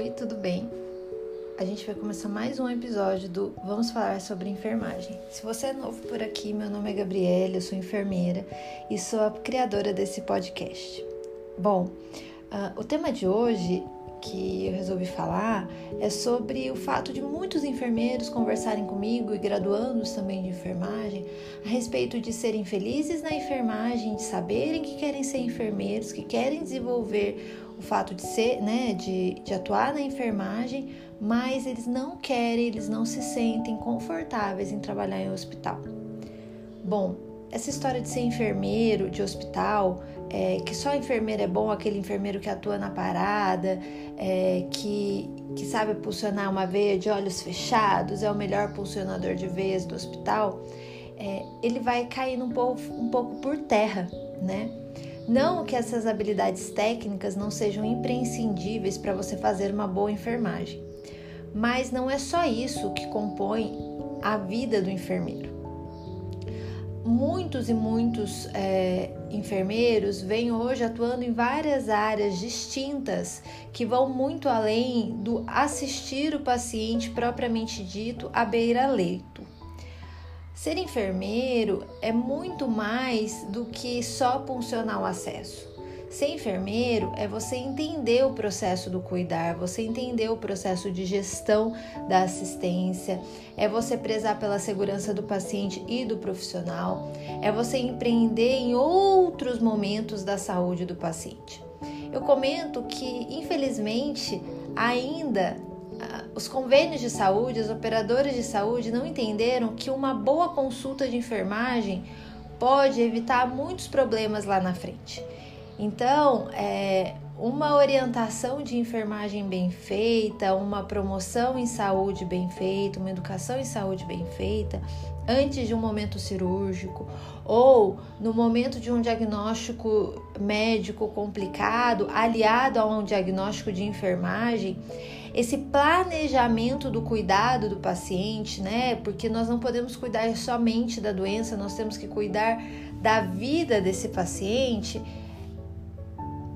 Oi, tudo bem? A gente vai começar mais um episódio do Vamos Falar sobre Enfermagem. Se você é novo por aqui, meu nome é Gabriela, eu sou enfermeira e sou a criadora desse podcast. Bom, uh, o tema de hoje que eu resolvi falar é sobre o fato de muitos enfermeiros conversarem comigo e graduandos também de enfermagem a respeito de serem felizes na enfermagem, de saberem que querem ser enfermeiros, que querem desenvolver o fato de ser, né, de, de atuar na enfermagem, mas eles não querem, eles não se sentem confortáveis em trabalhar em hospital. Bom, essa história de ser enfermeiro de hospital, é, que só enfermeiro é bom, aquele enfermeiro que atua na parada, é, que, que sabe pulsionar uma veia de olhos fechados, é o melhor pulsionador de veias do hospital, é, ele vai caindo um pouco, um pouco por terra, né? Não que essas habilidades técnicas não sejam imprescindíveis para você fazer uma boa enfermagem, mas não é só isso que compõe a vida do enfermeiro muitos e muitos é, enfermeiros vêm hoje atuando em várias áreas distintas que vão muito além do assistir o paciente propriamente dito à beira-leito. Ser enfermeiro é muito mais do que só funcionar o acesso. Ser enfermeiro é você entender o processo do cuidar, você entender o processo de gestão da assistência, é você prezar pela segurança do paciente e do profissional, é você empreender em outros momentos da saúde do paciente. Eu comento que, infelizmente, ainda ah, os convênios de saúde, os operadores de saúde não entenderam que uma boa consulta de enfermagem pode evitar muitos problemas lá na frente. Então, é, uma orientação de enfermagem bem feita, uma promoção em saúde bem feita, uma educação em saúde bem feita, antes de um momento cirúrgico ou no momento de um diagnóstico médico complicado, aliado a um diagnóstico de enfermagem, esse planejamento do cuidado do paciente, né? Porque nós não podemos cuidar somente da doença, nós temos que cuidar da vida desse paciente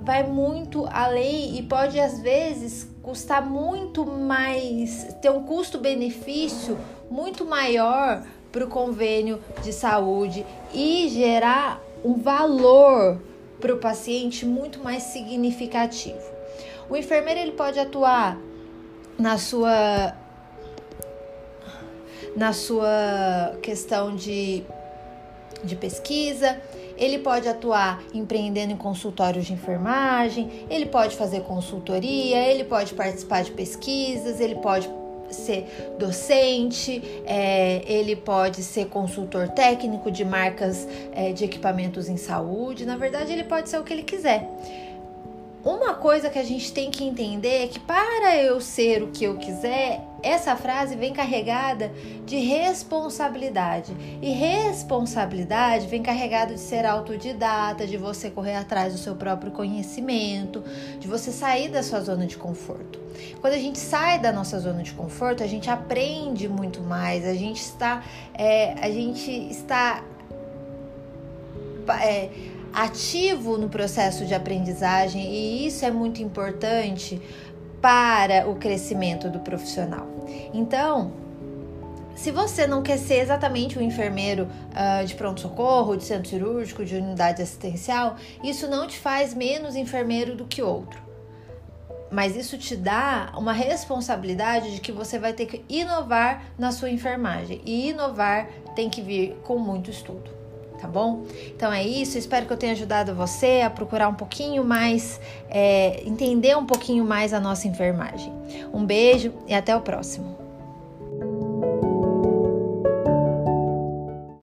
vai muito além e pode às vezes custar muito mais, ter um custo-benefício muito maior para o convênio de saúde e gerar um valor para o paciente muito mais significativo. O enfermeiro ele pode atuar na sua na sua questão de, de pesquisa, ele pode atuar empreendendo em consultórios de enfermagem, ele pode fazer consultoria, ele pode participar de pesquisas, ele pode ser docente, é, ele pode ser consultor técnico de marcas é, de equipamentos em saúde. Na verdade, ele pode ser o que ele quiser. Uma coisa que a gente tem que entender é que para eu ser o que eu quiser, essa frase vem carregada de responsabilidade. E responsabilidade vem carregada de ser autodidata, de você correr atrás do seu próprio conhecimento, de você sair da sua zona de conforto. Quando a gente sai da nossa zona de conforto, a gente aprende muito mais, a gente está, é, a gente está é, ativo no processo de aprendizagem e isso é muito importante para o crescimento do profissional. Então, se você não quer ser exatamente um enfermeiro uh, de pronto-socorro, de centro cirúrgico, de unidade assistencial, isso não te faz menos enfermeiro do que outro. Mas isso te dá uma responsabilidade de que você vai ter que inovar na sua enfermagem. E inovar tem que vir com muito estudo tá bom? Então é isso, espero que eu tenha ajudado você a procurar um pouquinho mais, é, entender um pouquinho mais a nossa enfermagem. Um beijo e até o próximo.